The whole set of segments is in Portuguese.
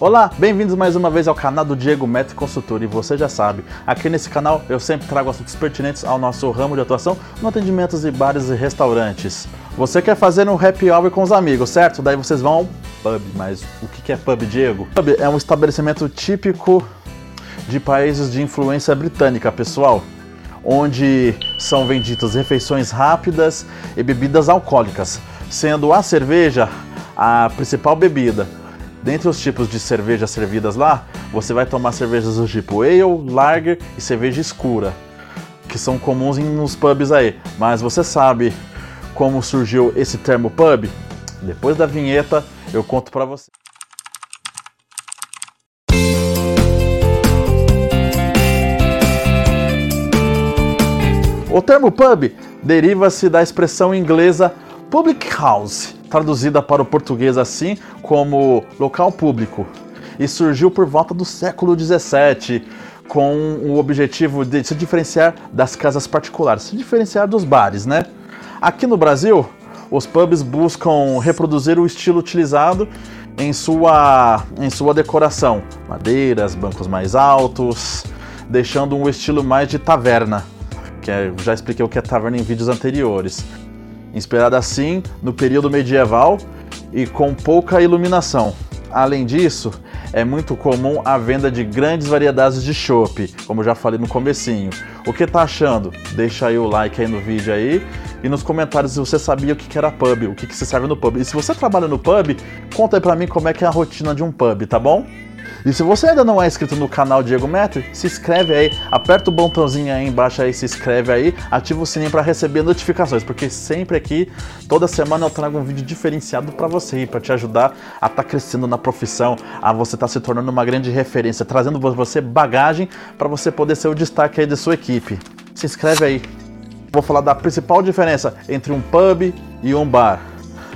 Olá, bem-vindos mais uma vez ao canal do Diego Metro Consultor e você já sabe, aqui nesse canal eu sempre trago assuntos pertinentes ao nosso ramo de atuação no atendimentos de bares e restaurantes. Você quer fazer um happy hour com os amigos, certo? Daí vocês vão ao pub, mas o que é pub, Diego? Pub é um estabelecimento típico de países de influência britânica, pessoal, onde são vendidas refeições rápidas e bebidas alcoólicas, sendo a cerveja a principal bebida. Dentre os tipos de cerveja servidas lá, você vai tomar cervejas do tipo ale, lager e cerveja escura, que são comuns nos pubs aí. Mas você sabe como surgiu esse termo pub? Depois da vinheta eu conto para você. O termo pub deriva-se da expressão inglesa public house, traduzida para o português assim como local público, e surgiu por volta do século XVII com o objetivo de se diferenciar das casas particulares, se diferenciar dos bares, né? Aqui no Brasil, os pubs buscam reproduzir o estilo utilizado em sua, em sua decoração, madeiras, bancos mais altos, deixando um estilo mais de taverna, que é, já expliquei o que é taverna em vídeos anteriores inspirada assim no período medieval e com pouca iluminação. Além disso, é muito comum a venda de grandes variedades de chopp, como já falei no comecinho. O que tá achando? Deixa aí o like aí no vídeo aí e nos comentários se você sabia o que era pub, o que, se serve no pub. E se você trabalha no pub, conta aí pra mim como é que é a rotina de um pub, tá bom? E se você ainda não é inscrito no canal Diego Metri, se inscreve aí, aperta o botãozinho aí embaixo aí, se inscreve aí, ativa o sininho para receber notificações, porque sempre aqui, toda semana eu trago um vídeo diferenciado para você, para te ajudar a estar tá crescendo na profissão, a você estar tá se tornando uma grande referência, trazendo você bagagem para você poder ser o destaque aí da sua equipe. Se inscreve aí. Vou falar da principal diferença entre um pub e um bar.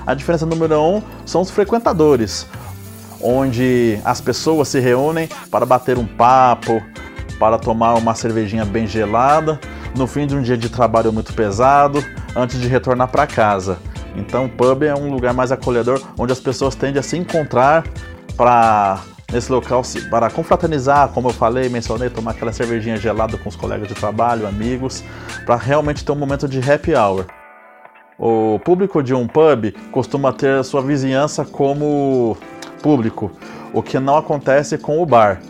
A diferença número um são os frequentadores onde as pessoas se reúnem para bater um papo, para tomar uma cervejinha bem gelada, no fim de um dia de trabalho muito pesado, antes de retornar para casa. Então, o pub é um lugar mais acolhedor, onde as pessoas tendem a se encontrar para nesse local para confraternizar, como eu falei, mencionei, tomar aquela cervejinha gelada com os colegas de trabalho, amigos, para realmente ter um momento de happy hour. O público de um pub costuma ter a sua vizinhança como público, o que não acontece com o bar.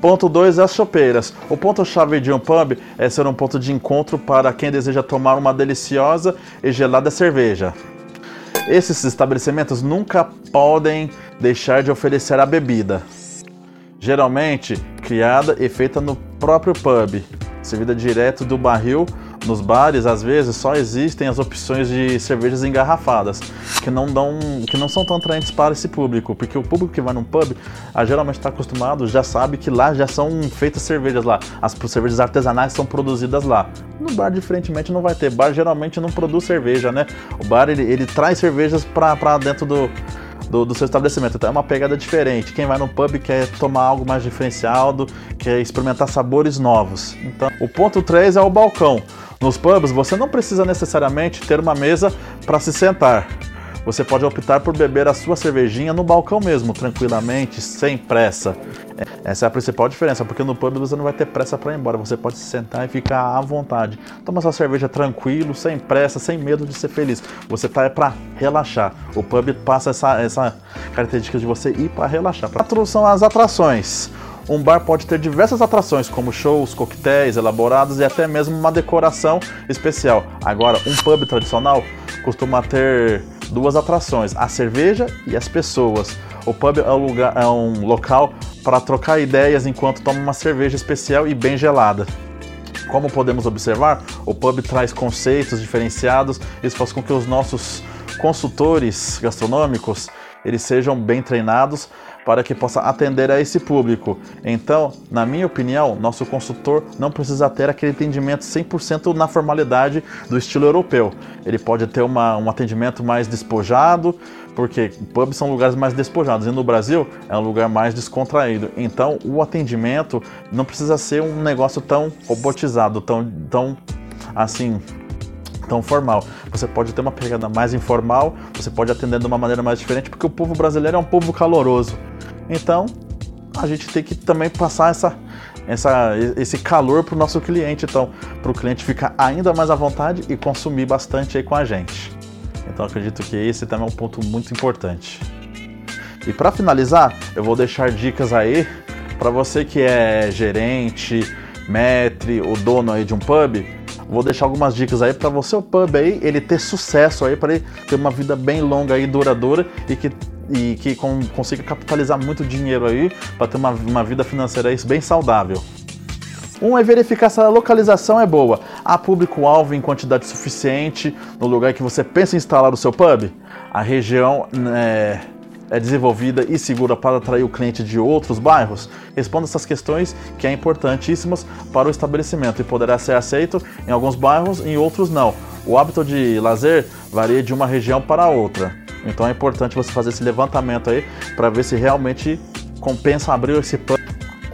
Ponto 2 é as chopeiras. O ponto-chave de um pub é ser um ponto de encontro para quem deseja tomar uma deliciosa e gelada cerveja. Esses estabelecimentos nunca podem deixar de oferecer a bebida, geralmente criada e feita no próprio pub, servida direto do barril nos bares, às vezes, só existem as opções de cervejas engarrafadas, que não, dão, que não são tão atraentes para esse público, porque o público que vai num pub ah, geralmente está acostumado, já sabe que lá já são feitas cervejas lá, as cervejas artesanais são produzidas lá. No bar, diferentemente, não vai ter. Bar geralmente não produz cerveja, né? O bar ele, ele traz cervejas para dentro do, do, do, seu estabelecimento. Então é uma pegada diferente. Quem vai no pub quer tomar algo mais diferenciado, quer experimentar sabores novos. Então, o ponto 3 é o balcão. Nos pubs, você não precisa necessariamente ter uma mesa para se sentar. Você pode optar por beber a sua cervejinha no balcão mesmo, tranquilamente, sem pressa. Essa é a principal diferença, porque no pub você não vai ter pressa para ir embora, você pode se sentar e ficar à vontade. Toma sua cerveja tranquilo, sem pressa, sem medo de ser feliz. Você tá é para relaxar. O pub passa essa, essa característica de você ir para relaxar. Quatro são as atrações. Um bar pode ter diversas atrações, como shows, coquetéis elaborados e até mesmo uma decoração especial. Agora, um pub tradicional costuma ter duas atrações: a cerveja e as pessoas. O pub é um, lugar, é um local para trocar ideias enquanto toma uma cerveja especial e bem gelada. Como podemos observar, o pub traz conceitos diferenciados, isso faz com que os nossos consultores gastronômicos eles sejam bem treinados para que possa atender a esse público. Então, na minha opinião, nosso consultor não precisa ter aquele atendimento 100% na formalidade do estilo europeu. Ele pode ter uma, um atendimento mais despojado, porque pubs são lugares mais despojados e no Brasil é um lugar mais descontraído. Então, o atendimento não precisa ser um negócio tão robotizado, tão, tão assim tão formal. Você pode ter uma pegada mais informal, você pode atender de uma maneira mais diferente, porque o povo brasileiro é um povo caloroso. Então, a gente tem que também passar essa, essa, esse calor para o nosso cliente, então, para o cliente ficar ainda mais à vontade e consumir bastante aí com a gente. Então, acredito que esse também é um ponto muito importante. E para finalizar, eu vou deixar dicas aí para você que é gerente, maître, o dono aí de um pub. Vou deixar algumas dicas aí para você o pub aí ele ter sucesso aí para ele ter uma vida bem longa e duradoura e que e que com, consiga capitalizar muito dinheiro aí para ter uma, uma vida financeira bem saudável. Um é verificar se a localização é boa. Há público-alvo em quantidade suficiente no lugar que você pensa em instalar o seu pub? A região é, é desenvolvida e segura para atrair o cliente de outros bairros? Responda essas questões que é importantíssimas para o estabelecimento e poderá ser aceito em alguns bairros e em outros não. O hábito de lazer varia de uma região para outra. Então é importante você fazer esse levantamento aí para ver se realmente compensa abrir esse pub.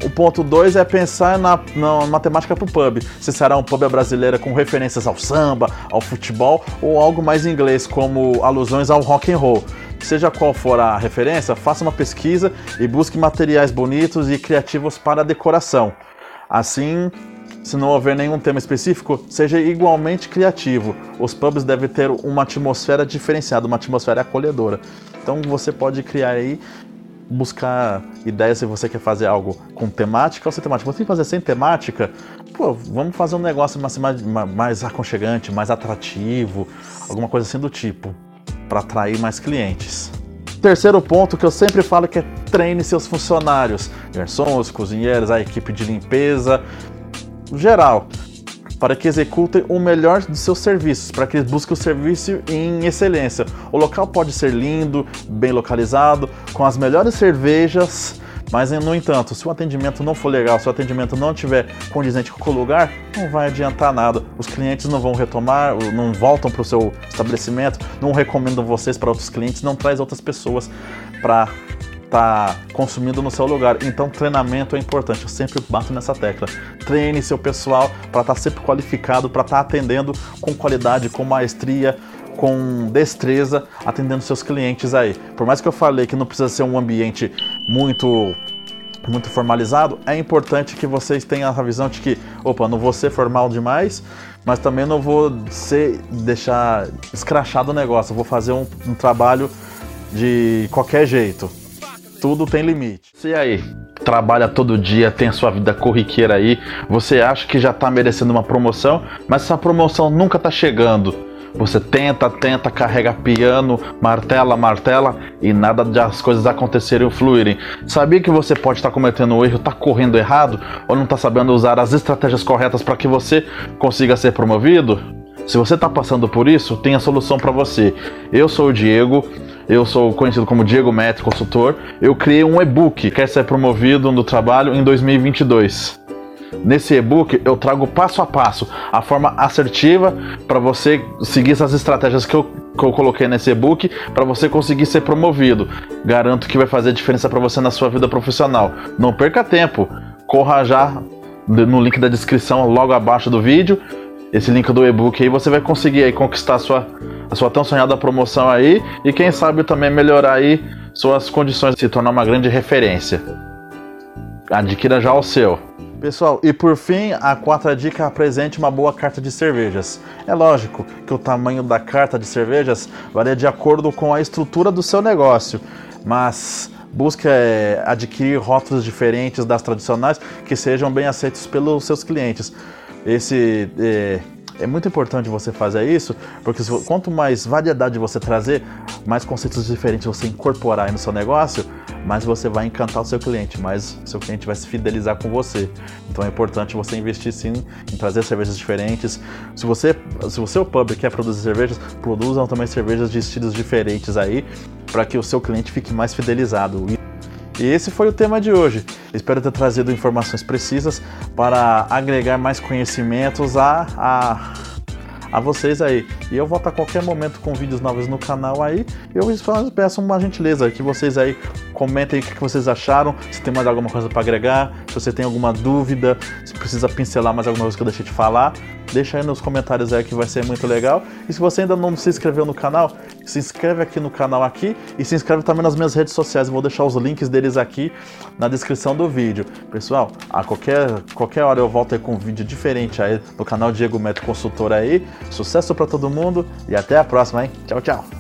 O ponto 2 é pensar na, na matemática para o pub. Se será um pub brasileira com referências ao samba, ao futebol ou algo mais inglês, como alusões ao rock and roll. Seja qual for a referência, faça uma pesquisa e busque materiais bonitos e criativos para decoração. Assim, se não houver nenhum tema específico, seja igualmente criativo. Os pubs devem ter uma atmosfera diferenciada, uma atmosfera acolhedora. Então você pode criar aí, buscar ideias se você quer fazer algo com temática ou sem temática. Você tem que fazer sem temática, pô, vamos fazer um negócio mais, mais, mais aconchegante, mais atrativo, alguma coisa assim do tipo, para atrair mais clientes. Terceiro ponto que eu sempre falo que é treine seus funcionários, garçons, cozinheiros, a equipe de limpeza, geral, para que executem o melhor dos seus serviços, para que eles busquem o serviço em excelência. O local pode ser lindo, bem localizado, com as melhores cervejas, mas no entanto, se o atendimento não for legal, se o atendimento não tiver condizente com o lugar, não vai adiantar nada. Os clientes não vão retomar, não voltam para o seu estabelecimento, não recomendam vocês para outros clientes, não traz outras pessoas para tá consumindo no seu lugar. Então, treinamento é importante. Eu sempre bato nessa tecla. Treine seu pessoal para estar tá sempre qualificado, para estar tá atendendo com qualidade, com maestria, com destreza, atendendo seus clientes aí. Por mais que eu falei que não precisa ser um ambiente muito muito formalizado, é importante que vocês tenham a visão de que, opa, não vou ser formal demais, mas também não vou ser deixar escrachado o negócio. Vou fazer um, um trabalho de qualquer jeito tudo tem limite. E aí? Trabalha todo dia, tem a sua vida corriqueira aí, você acha que já está merecendo uma promoção, mas essa promoção nunca está chegando. Você tenta, tenta, carrega piano, martela, martela e nada das coisas acontecerem ou fluírem. Sabia que você pode estar tá cometendo um erro, está correndo errado ou não está sabendo usar as estratégias corretas para que você consiga ser promovido? Se você está passando por isso, tem a solução para você. Eu sou o Diego eu sou conhecido como Diego Metro, consultor. Eu criei um e-book que quer ser promovido no trabalho em 2022. Nesse e-book eu trago passo a passo a forma assertiva para você seguir essas estratégias que eu, que eu coloquei nesse e-book para você conseguir ser promovido. Garanto que vai fazer diferença para você na sua vida profissional. Não perca tempo, corra já no link da descrição logo abaixo do vídeo esse link do e-book aí, você vai conseguir aí conquistar a sua, a sua tão sonhada promoção aí e quem sabe também melhorar aí suas condições de se tornar uma grande referência. Adquira já o seu. Pessoal, e por fim, a quarta dica apresente uma boa carta de cervejas. É lógico que o tamanho da carta de cervejas varia de acordo com a estrutura do seu negócio, mas busque é, adquirir rótulos diferentes das tradicionais que sejam bem aceitos pelos seus clientes. Esse é, é muito importante você fazer isso, porque quanto mais variedade você trazer, mais conceitos diferentes você incorporar no seu negócio, mais você vai encantar o seu cliente, mais o seu cliente vai se fidelizar com você. Então é importante você investir sim em trazer cervejas diferentes. Se você, se o pub quer produzir cervejas, produzam também cervejas de estilos diferentes aí, para que o seu cliente fique mais fidelizado. E esse foi o tema de hoje. Espero ter trazido informações precisas para agregar mais conhecimentos a, a, a vocês aí. E eu volto a qualquer momento com vídeos novos no canal aí. Eu peço uma gentileza que vocês aí comentem o que vocês acharam, se tem mais alguma coisa para agregar, se você tem alguma dúvida, se precisa pincelar mais alguma coisa que eu deixei de falar. Deixa aí nos comentários aí que vai ser muito legal. E se você ainda não se inscreveu no canal, se inscreve aqui no canal aqui e se inscreve também nas minhas redes sociais. Eu vou deixar os links deles aqui na descrição do vídeo. Pessoal, a qualquer, qualquer hora eu volto aí com um vídeo diferente aí no canal Diego Metro Consultor aí. Sucesso para todo mundo e até a próxima, hein? Tchau, tchau.